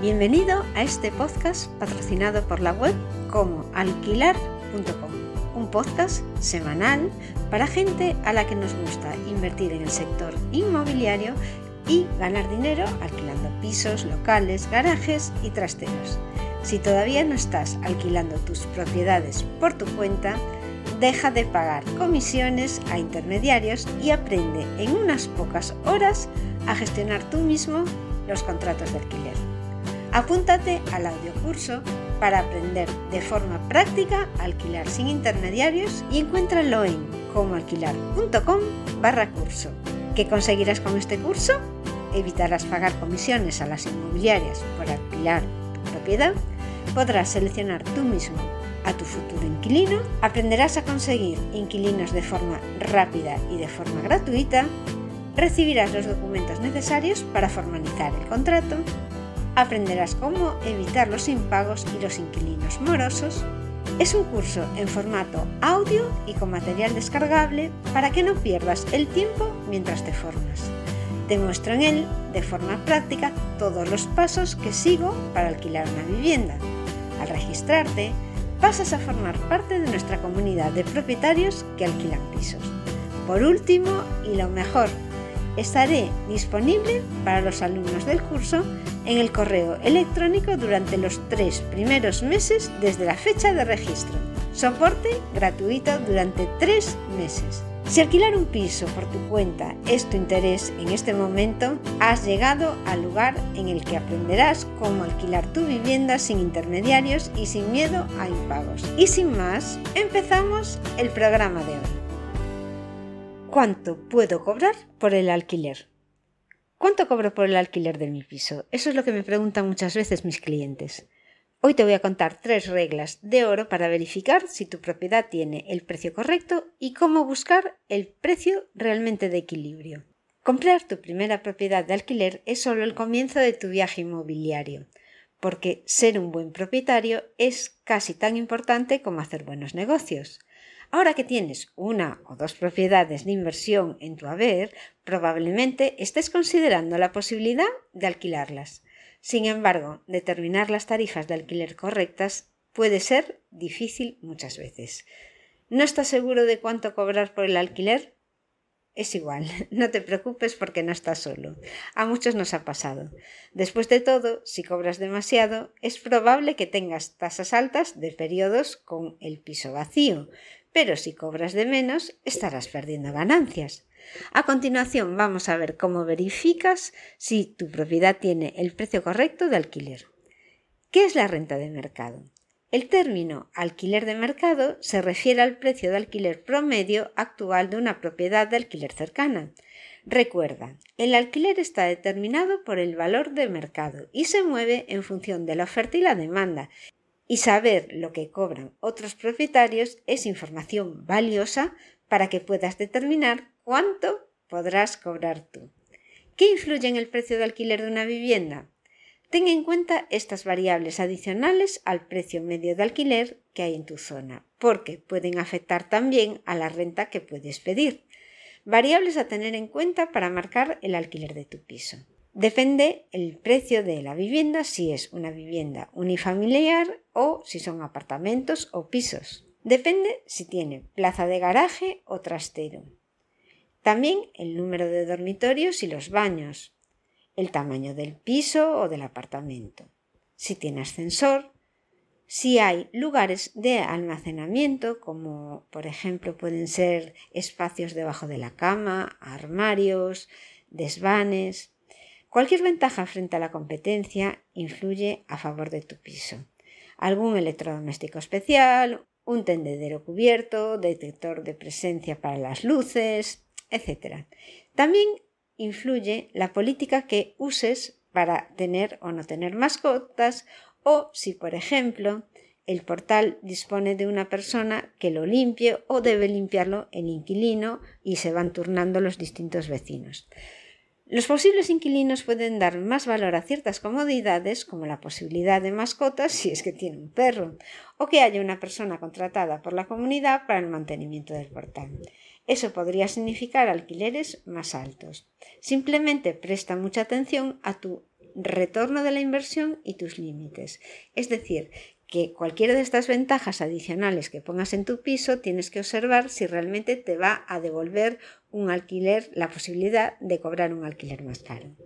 Bienvenido a este podcast patrocinado por la web como alquilar.com, un podcast semanal para gente a la que nos gusta invertir en el sector inmobiliario y ganar dinero alquilando pisos, locales, garajes y trasteros. Si todavía no estás alquilando tus propiedades por tu cuenta, deja de pagar comisiones a intermediarios y aprende en unas pocas horas a gestionar tú mismo los contratos de alquiler. Apúntate al audiocurso para aprender de forma práctica a alquilar sin intermediarios y encuéntralo en comoalquilar.com barra curso. ¿Qué conseguirás con este curso? Evitarás pagar comisiones a las inmobiliarias por alquilar tu propiedad, podrás seleccionar tú mismo a tu futuro inquilino, aprenderás a conseguir inquilinos de forma rápida y de forma gratuita, recibirás los documentos necesarios para formalizar el contrato, aprenderás cómo evitar los impagos y los inquilinos morosos. Es un curso en formato audio y con material descargable para que no pierdas el tiempo mientras te formas. Te muestro en él, de forma práctica, todos los pasos que sigo para alquilar una vivienda. Al registrarte, pasas a formar parte de nuestra comunidad de propietarios que alquilan pisos. Por último, y lo mejor, estaré disponible para los alumnos del curso en el correo electrónico durante los tres primeros meses desde la fecha de registro. Soporte gratuito durante tres meses. Si alquilar un piso por tu cuenta es tu interés en este momento, has llegado al lugar en el que aprenderás cómo alquilar tu vivienda sin intermediarios y sin miedo a impagos. Y sin más, empezamos el programa de hoy. ¿Cuánto puedo cobrar por el alquiler? ¿Cuánto cobro por el alquiler de mi piso? Eso es lo que me preguntan muchas veces mis clientes. Hoy te voy a contar tres reglas de oro para verificar si tu propiedad tiene el precio correcto y cómo buscar el precio realmente de equilibrio. Comprar tu primera propiedad de alquiler es solo el comienzo de tu viaje inmobiliario, porque ser un buen propietario es casi tan importante como hacer buenos negocios. Ahora que tienes una o dos propiedades de inversión en tu haber, probablemente estés considerando la posibilidad de alquilarlas. Sin embargo, determinar las tarifas de alquiler correctas puede ser difícil muchas veces. ¿No estás seguro de cuánto cobrar por el alquiler? Es igual, no te preocupes porque no estás solo. A muchos nos ha pasado. Después de todo, si cobras demasiado, es probable que tengas tasas altas de periodos con el piso vacío, pero si cobras de menos, estarás perdiendo ganancias. A continuación vamos a ver cómo verificas si tu propiedad tiene el precio correcto de alquiler. ¿Qué es la renta de mercado? El término alquiler de mercado se refiere al precio de alquiler promedio actual de una propiedad de alquiler cercana. Recuerda, el alquiler está determinado por el valor de mercado y se mueve en función de la oferta y la demanda. Y saber lo que cobran otros propietarios es información valiosa para que puedas determinar cuánto podrás cobrar tú. ¿Qué influye en el precio de alquiler de una vivienda? Ten en cuenta estas variables adicionales al precio medio de alquiler que hay en tu zona, porque pueden afectar también a la renta que puedes pedir. Variables a tener en cuenta para marcar el alquiler de tu piso. Depende el precio de la vivienda si es una vivienda unifamiliar o si son apartamentos o pisos. Depende si tiene plaza de garaje o trastero. También el número de dormitorios y los baños, el tamaño del piso o del apartamento, si tiene ascensor, si hay lugares de almacenamiento, como por ejemplo pueden ser espacios debajo de la cama, armarios, desvanes. Cualquier ventaja frente a la competencia influye a favor de tu piso. Algún electrodoméstico especial, un tendedero cubierto, detector de presencia para las luces, etc. También influye la política que uses para tener o no tener mascotas o si, por ejemplo, el portal dispone de una persona que lo limpie o debe limpiarlo el inquilino y se van turnando los distintos vecinos. Los posibles inquilinos pueden dar más valor a ciertas comodidades, como la posibilidad de mascotas si es que tiene un perro, o que haya una persona contratada por la comunidad para el mantenimiento del portal. Eso podría significar alquileres más altos. Simplemente presta mucha atención a tu retorno de la inversión y tus límites. Es decir, que cualquiera de estas ventajas adicionales que pongas en tu piso tienes que observar si realmente te va a devolver un alquiler, la posibilidad de cobrar un alquiler más caro.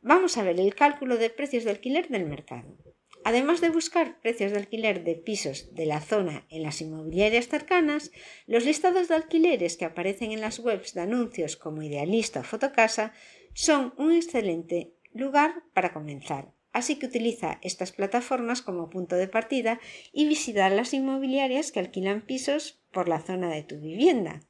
Vamos a ver el cálculo de precios de alquiler del mercado. Además de buscar precios de alquiler de pisos de la zona en las inmobiliarias cercanas, los listados de alquileres que aparecen en las webs de anuncios como Idealista o Fotocasa son un excelente lugar para comenzar. Así que utiliza estas plataformas como punto de partida y visita las inmobiliarias que alquilan pisos por la zona de tu vivienda.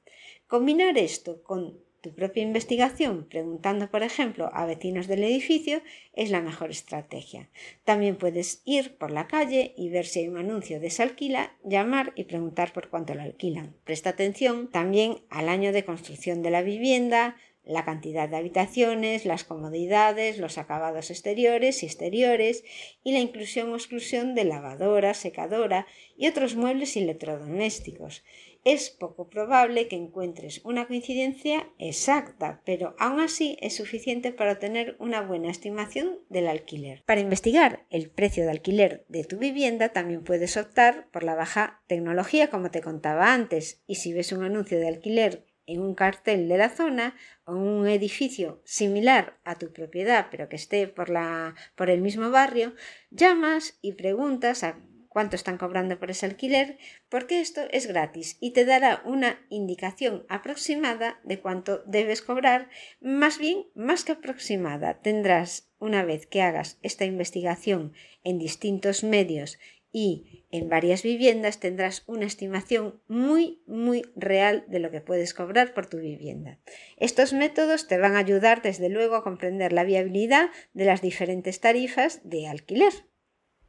Combinar esto con tu propia investigación, preguntando, por ejemplo, a vecinos del edificio, es la mejor estrategia. También puedes ir por la calle y ver si hay un anuncio de alquila, llamar y preguntar por cuánto lo alquilan. Presta atención también al año de construcción de la vivienda, la cantidad de habitaciones, las comodidades, los acabados exteriores y exteriores y la inclusión o exclusión de lavadora, secadora y otros muebles electrodomésticos es poco probable que encuentres una coincidencia exacta, pero aún así es suficiente para tener una buena estimación del alquiler. Para investigar el precio de alquiler de tu vivienda también puedes optar por la baja tecnología como te contaba antes y si ves un anuncio de alquiler en un cartel de la zona o en un edificio similar a tu propiedad pero que esté por, la, por el mismo barrio, llamas y preguntas a cuánto están cobrando por ese alquiler, porque esto es gratis y te dará una indicación aproximada de cuánto debes cobrar, más bien más que aproximada. Tendrás, una vez que hagas esta investigación en distintos medios y en varias viviendas, tendrás una estimación muy, muy real de lo que puedes cobrar por tu vivienda. Estos métodos te van a ayudar, desde luego, a comprender la viabilidad de las diferentes tarifas de alquiler.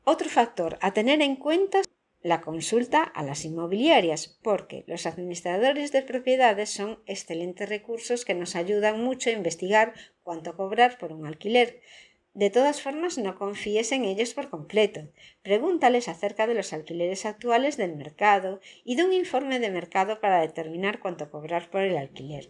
Otro factor a tener en cuenta la consulta a las inmobiliarias, porque los administradores de propiedades son excelentes recursos que nos ayudan mucho a investigar cuánto cobrar por un alquiler. De todas formas, no confíes en ellos por completo. Pregúntales acerca de los alquileres actuales del mercado y de un informe de mercado para determinar cuánto cobrar por el alquiler.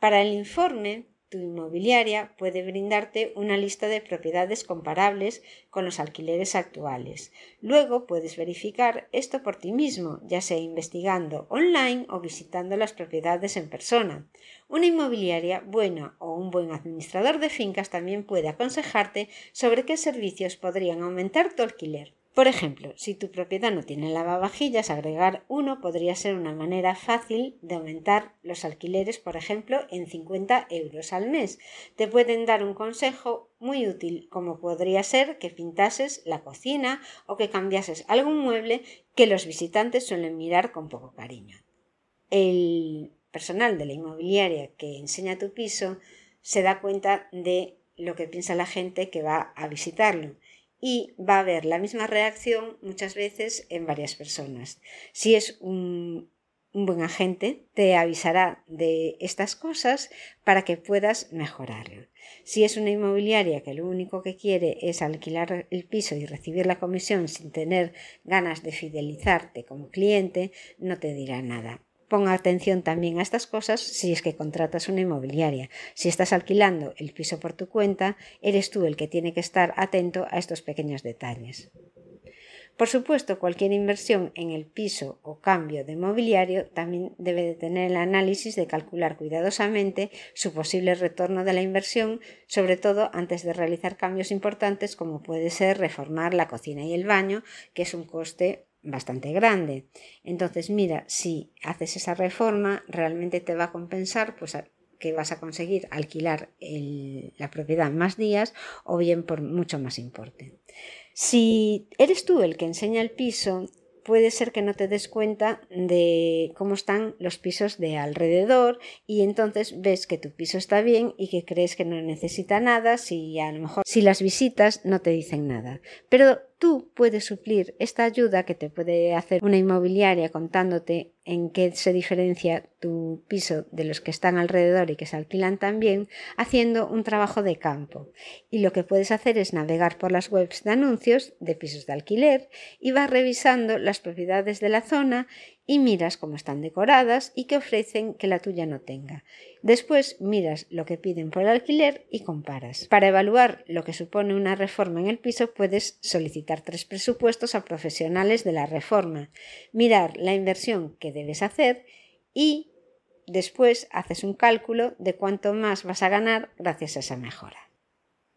Para el informe, tu inmobiliaria puede brindarte una lista de propiedades comparables con los alquileres actuales. Luego puedes verificar esto por ti mismo, ya sea investigando online o visitando las propiedades en persona. Una inmobiliaria buena o un buen administrador de fincas también puede aconsejarte sobre qué servicios podrían aumentar tu alquiler. Por ejemplo, si tu propiedad no tiene lavavajillas, agregar uno podría ser una manera fácil de aumentar los alquileres, por ejemplo, en 50 euros al mes. Te pueden dar un consejo muy útil, como podría ser que pintases la cocina o que cambiases algún mueble que los visitantes suelen mirar con poco cariño. El personal de la inmobiliaria que enseña tu piso se da cuenta de lo que piensa la gente que va a visitarlo y va a haber la misma reacción muchas veces en varias personas. Si es un, buen agente, te avisará de estas cosas para que puedas mejorarlo. Si es una inmobiliaria que lo único que quiere es alquilar el piso y recibir la comisión sin tener ganas de fidelizarte como cliente, no te dirá nada. Ponga atención también a estas cosas si es que contratas una inmobiliaria. Si estás alquilando el piso por tu cuenta, eres tú el que tiene que estar atento a estos pequeños detalles. Por supuesto, cualquier inversión en el piso o cambio de mobiliario también debe de tener el análisis de calcular cuidadosamente su posible retorno de la inversión, sobre todo antes de realizar cambios importantes como puede ser reformar la cocina y el baño, que es un coste bastante grande. Entonces, mira, si haces esa reforma, realmente te va a compensar, pues que vas a conseguir alquilar la propiedad más días o bien por mucho más importe. Si eres tú el que enseña el piso, puede ser que no te des cuenta de cómo están los pisos de alrededor y entonces ves que tu piso está bien y que crees que no necesita nada si a lo mejor si las visitas no te dicen nada. Pero tú puedes suplir esta ayuda que te puede hacer una inmobiliaria contándote en qué se diferencia tu piso de los que están alrededor y que se alquilan también, haciendo un trabajo de campo. Y lo que puedes hacer es navegar por las webs de anuncios de pisos de alquiler y vas revisando las propiedades de la zona y miras cómo están decoradas y qué ofrecen que la tuya no tenga. Después miras lo que piden por el alquiler y comparas. Para evaluar lo que supone una reforma en el piso puedes solicitar tres presupuestos a profesionales de la reforma, mirar la inversión que debes hacer y después haces un cálculo de cuánto más vas a ganar gracias a esa mejora.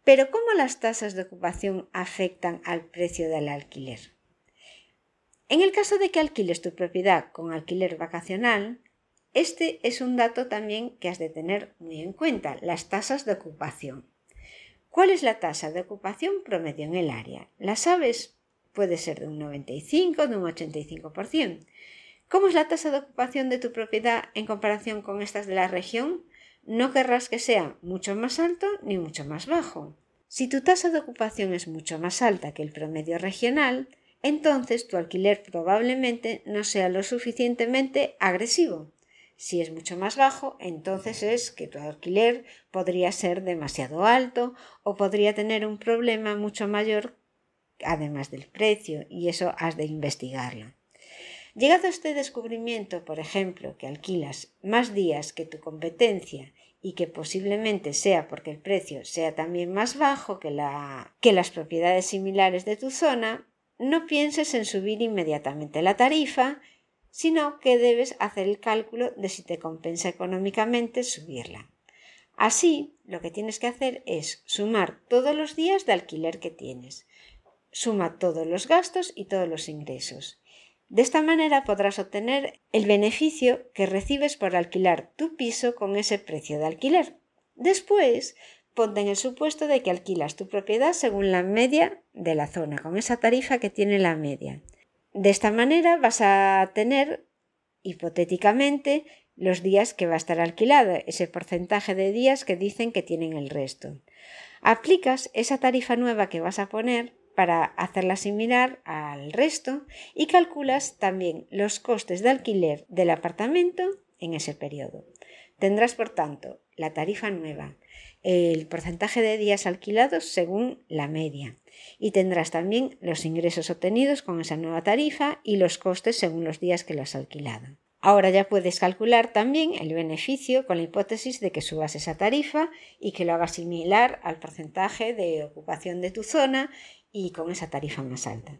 Pero ¿cómo las tasas de ocupación afectan al precio del alquiler? En el caso de que alquiles tu propiedad con alquiler vacacional, este es un dato también que has de tener muy en cuenta, las tasas de ocupación. ¿Cuál es la tasa de ocupación promedio en el área? ¿La sabes? Puede ser de un 95, de un 85%. ¿Cómo es la tasa de ocupación de tu propiedad en comparación con estas de la región? No querrás que sea mucho más alto ni mucho más bajo. Si tu tasa de ocupación es mucho más alta que el promedio regional, entonces tu alquiler probablemente no sea lo suficientemente agresivo. Si es mucho más bajo, entonces es que tu alquiler podría ser demasiado alto o podría tener un problema mucho mayor además del precio y eso has de investigarlo. Llegado a este descubrimiento, por ejemplo, que alquilas más días que tu competencia y que posiblemente sea porque el precio sea también más bajo que, que las propiedades similares de tu zona, no pienses en subir inmediatamente la tarifa, sino que debes hacer el cálculo de si te compensa económicamente subirla. Así, lo que tienes que hacer es sumar todos los días de alquiler que tienes. Suma todos los gastos y todos los ingresos. De esta manera podrás obtener el beneficio que recibes por alquilar tu piso con ese precio de alquiler. Después, ponte en el supuesto de que alquilas tu propiedad según la media de la zona, con esa tarifa que tiene la media. De esta manera vas a tener, hipotéticamente, los días que va a estar alquilada, ese porcentaje de días que dicen que tienen el resto. Aplicas esa tarifa nueva que vas a poner para hacerla similar al resto y calculas también los costes de alquiler del apartamento en ese periodo. Tendrás, por tanto, la tarifa nueva, el porcentaje de días alquilados según la media y tendrás también los ingresos obtenidos con esa nueva tarifa y los costes según los días que lo has alquilado. Ahora ya puedes calcular también el beneficio con la hipótesis de que subas esa tarifa y que lo hagas similar al porcentaje de ocupación de tu zona y con esa tarifa más alta.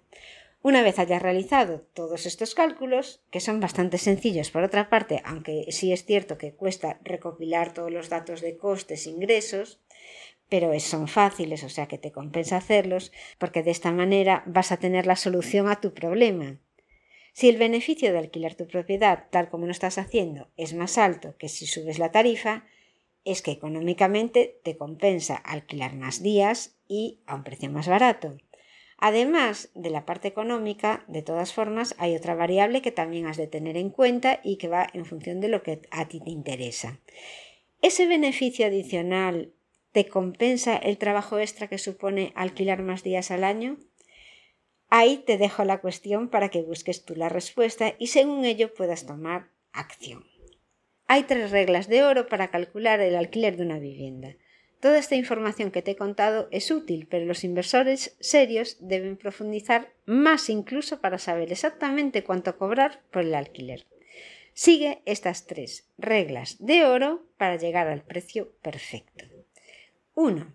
Una vez hayas realizado todos estos cálculos, que son bastante sencillos por otra parte, aunque sí es cierto que cuesta recopilar todos los datos de costes e ingresos, pero son fáciles, o sea que te compensa hacerlos, porque de esta manera vas a tener la solución a tu problema. Si el beneficio de alquilar tu propiedad, tal como lo estás haciendo, es más alto que si subes la tarifa, es que económicamente te compensa alquilar más días y a un precio más barato. Además de la parte económica, de todas formas, hay otra variable que también has de tener en cuenta y que va en función de lo que a ti te interesa. ¿Ese beneficio adicional te compensa el trabajo extra que supone alquilar más días al año? Ahí te dejo la cuestión para que busques tú la respuesta y según ello puedas tomar acción. Hay tres reglas de oro para calcular el alquiler de una vivienda. Toda esta información que te he contado es útil, pero los inversores serios deben profundizar más incluso para saber exactamente cuánto cobrar por el alquiler. Sigue estas tres reglas de oro para llegar al precio perfecto. 1.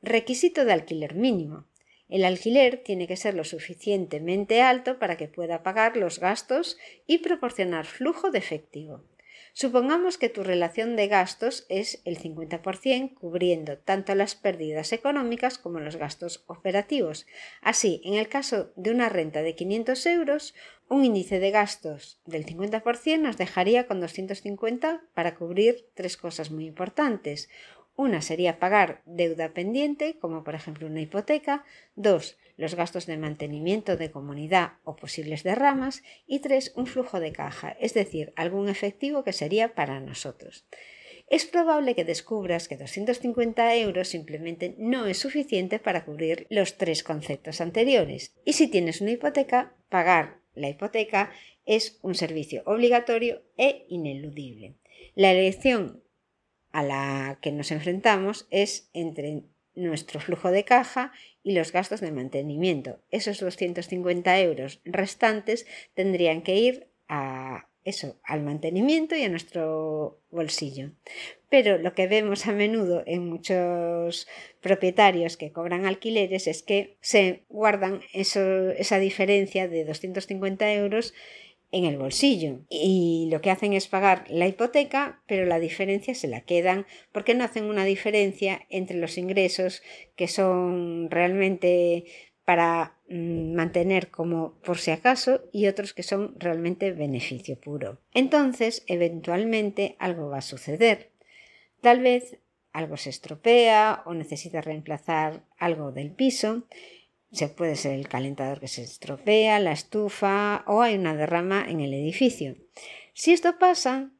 Requisito de alquiler mínimo. El alquiler tiene que ser lo suficientemente alto para que pueda pagar los gastos y proporcionar flujo de efectivo. Supongamos que tu relación de gastos es el 50% cubriendo tanto las pérdidas económicas como los gastos operativos. Así, en el caso de una renta de 500 euros, un índice de gastos del 50% nos dejaría con 250 para cubrir tres cosas muy importantes. Una sería pagar deuda pendiente, como por ejemplo una hipoteca. Dos, los gastos de mantenimiento de comunidad o posibles derramas. Y tres, un flujo de caja, es decir, algún efectivo que sería para nosotros. Es probable que descubras que 250 euros simplemente no es suficiente para cubrir los tres conceptos anteriores. Y si tienes una hipoteca, pagar la hipoteca es un servicio obligatorio e ineludible. La elección a la que nos enfrentamos es entre nuestro flujo de caja y los gastos de mantenimiento. Esos 250 euros restantes tendrían que ir a eso, al mantenimiento y a nuestro bolsillo. Pero lo que vemos a menudo en muchos propietarios que cobran alquileres es que se guardan esa diferencia de 250 euros en el bolsillo y lo que hacen es pagar la hipoteca pero la diferencia se la quedan porque no hacen una diferencia entre los ingresos que son realmente para mm, mantener como por si acaso y otros que son realmente beneficio puro. Entonces, eventualmente algo va a suceder. Tal vez algo se estropea o necesita reemplazar algo del piso. Se puede ser el calentador que se estropea, la estufa o hay una derrama en el edificio. Si esto pasa,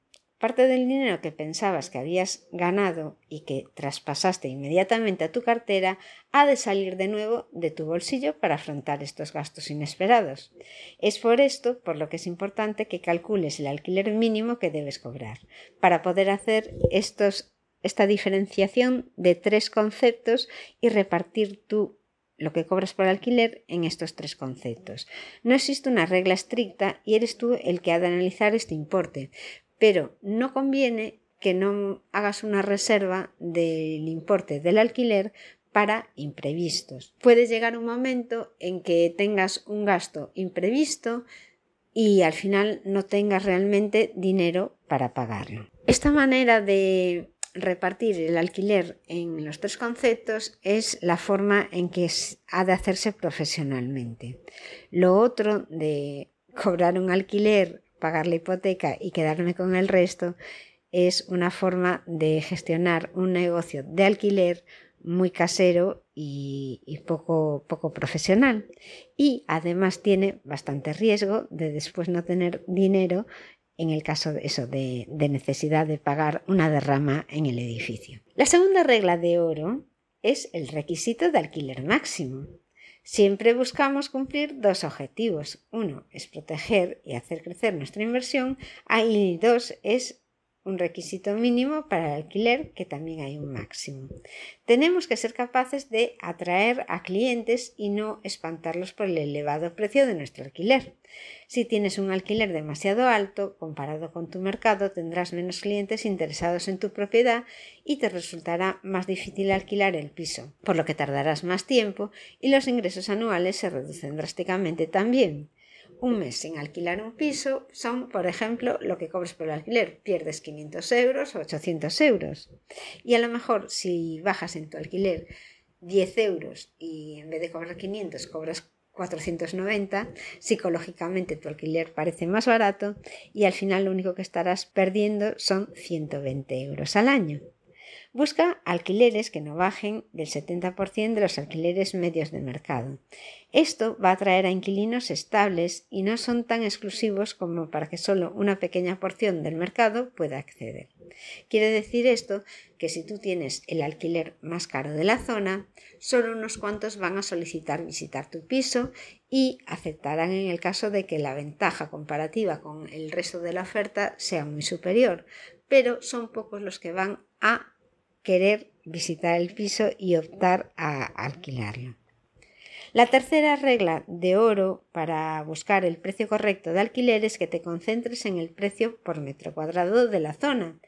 Parte del dinero que pensabas que habías ganado y que traspasaste inmediatamente a tu cartera ha de salir de nuevo de tu bolsillo para afrontar estos gastos inesperados. Es por esto por lo que es importante que calcules el alquiler mínimo que debes cobrar, para poder hacer estos, esta diferenciación de tres conceptos y repartir tú lo que cobras por alquiler en estos tres conceptos. No existe una regla estricta y eres tú el que ha de analizar este importe, pero no conviene que no hagas una reserva del importe del alquiler para imprevistos. Puede llegar un momento en que tengas un gasto imprevisto y al final no tengas realmente dinero para pagarlo. Esta manera de repartir el alquiler en los tres conceptos es la forma en que ha de hacerse profesionalmente. Lo otro de cobrar un alquiler pagar la hipoteca y quedarme con el resto es una forma de gestionar un negocio de alquiler muy casero y, poco, poco profesional. Y además tiene bastante riesgo de después no tener dinero en el caso de eso, de, de necesidad de pagar una derrama en el edificio. La segunda regla de oro es el requisito de alquiler máximo. Siempre buscamos cumplir dos objetivos. Uno es proteger y hacer crecer nuestra inversión y dos es un requisito mínimo para el alquiler, que también hay un máximo. Tenemos que ser capaces de atraer a clientes y no espantarlos por el elevado precio de nuestro alquiler. Si tienes un alquiler demasiado alto, comparado con tu mercado, tendrás menos clientes interesados en tu propiedad y te resultará más difícil alquilar el piso, por lo que tardarás más tiempo y los ingresos anuales se reducen drásticamente también un mes sin alquilar un piso son, por ejemplo, lo que cobres por el alquiler. Pierdes 500 euros o 800 euros. Y a lo mejor si bajas en tu alquiler 10 euros y en vez de cobrar 500 cobras 490, psicológicamente tu alquiler parece más barato y al final lo único que estarás perdiendo son 120 euros al año. Busca alquileres que no bajen del 70% de los alquileres medios de mercado. Esto va a atraer a inquilinos estables y no son tan exclusivos como para que solo una pequeña porción del mercado pueda acceder. Quiere decir esto que si tú tienes el alquiler más caro de la zona, solo unos cuantos van a solicitar visitar tu piso y aceptarán en el caso de que la ventaja comparativa con el resto de la oferta sea muy superior, pero son pocos los que van a querer visitar el piso y optar a alquilarlo. La tercera regla de oro para buscar el precio correcto de alquiler es que te concentres en el precio por metro cuadrado de la zona.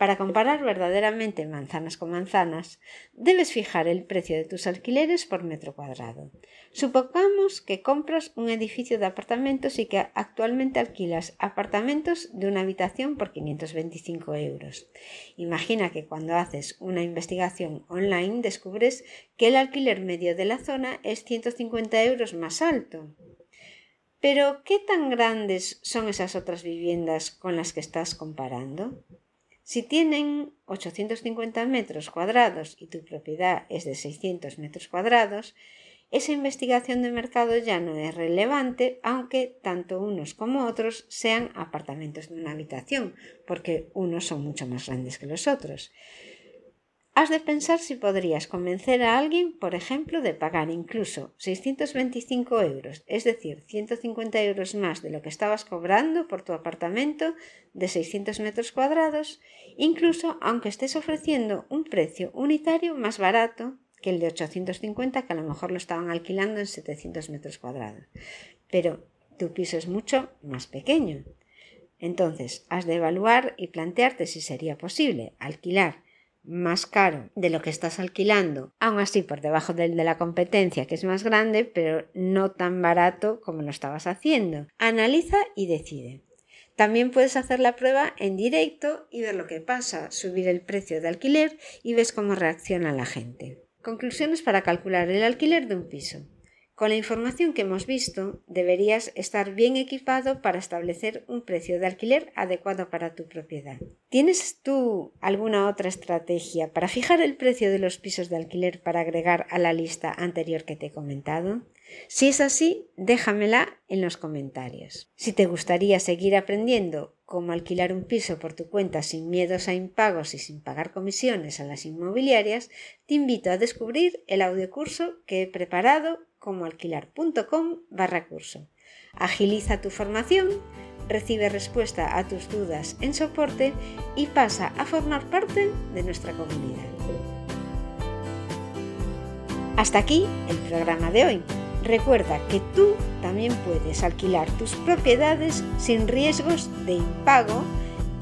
Para comparar verdaderamente manzanas con manzanas, debes fijar el precio de tus alquileres por metro cuadrado. Supongamos que compras un edificio de apartamentos y que actualmente alquilas apartamentos de una habitación por 525 euros. Imagina que cuando haces una investigación online descubres que el alquiler medio de la zona es 150 euros más alto. Pero, ¿qué tan grandes son esas otras viviendas con las que estás comparando? Si tienen 850 metros cuadrados y tu propiedad es de 600 metros cuadrados, esa investigación de mercado ya no es relevante, aunque tanto unos como otros sean apartamentos de una habitación, porque unos son mucho más grandes que los otros. Has de pensar si podrías convencer a alguien, por ejemplo, de pagar incluso 625 euros, es decir, 150 euros más de lo que estabas cobrando por tu apartamento de 600 metros cuadrados, incluso aunque estés ofreciendo un precio unitario más barato que el de 850, que a lo mejor lo estaban alquilando en 700 metros cuadrados. Pero tu piso es mucho más pequeño. Entonces, has de evaluar y plantearte si sería posible alquilar más caro de lo que estás alquilando, aún así por debajo del de la competencia que es más grande, pero no tan barato como lo estabas haciendo. Analiza y decide. También puedes hacer la prueba en directo y ver lo que pasa, subir el precio de alquiler y ves cómo reacciona la gente. Conclusiones para calcular el alquiler de un piso. Con la información que hemos visto, deberías estar bien equipado para establecer un precio de alquiler adecuado para tu propiedad. ¿Tienes tú alguna otra estrategia para fijar el precio de los pisos de alquiler para agregar a la lista anterior que te he comentado? Si es así, déjamela en los comentarios. Si te gustaría seguir aprendiendo cómo alquilar un piso por tu cuenta sin miedos a impagos y sin pagar comisiones a las inmobiliarias, te invito a descubrir el audiocurso que he preparado como alquilar.com barra curso. Agiliza tu formación, recibe respuesta a tus dudas en soporte y pasa a formar parte de nuestra comunidad. Hasta aquí el programa de hoy. Recuerda que tú también puedes alquilar tus propiedades sin riesgos de impago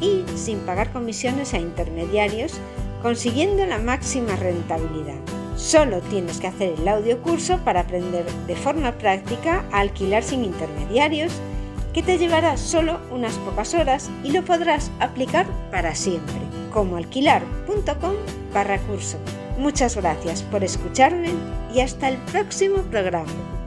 y sin pagar comisiones a intermediarios, consiguiendo la máxima rentabilidad. Solo tienes que hacer el audio curso para aprender de forma práctica a alquilar sin intermediarios, que te llevará solo unas pocas horas y lo podrás aplicar para siempre, como alquilar.com barra curso. Muchas gracias por escucharme y hasta el próximo programa.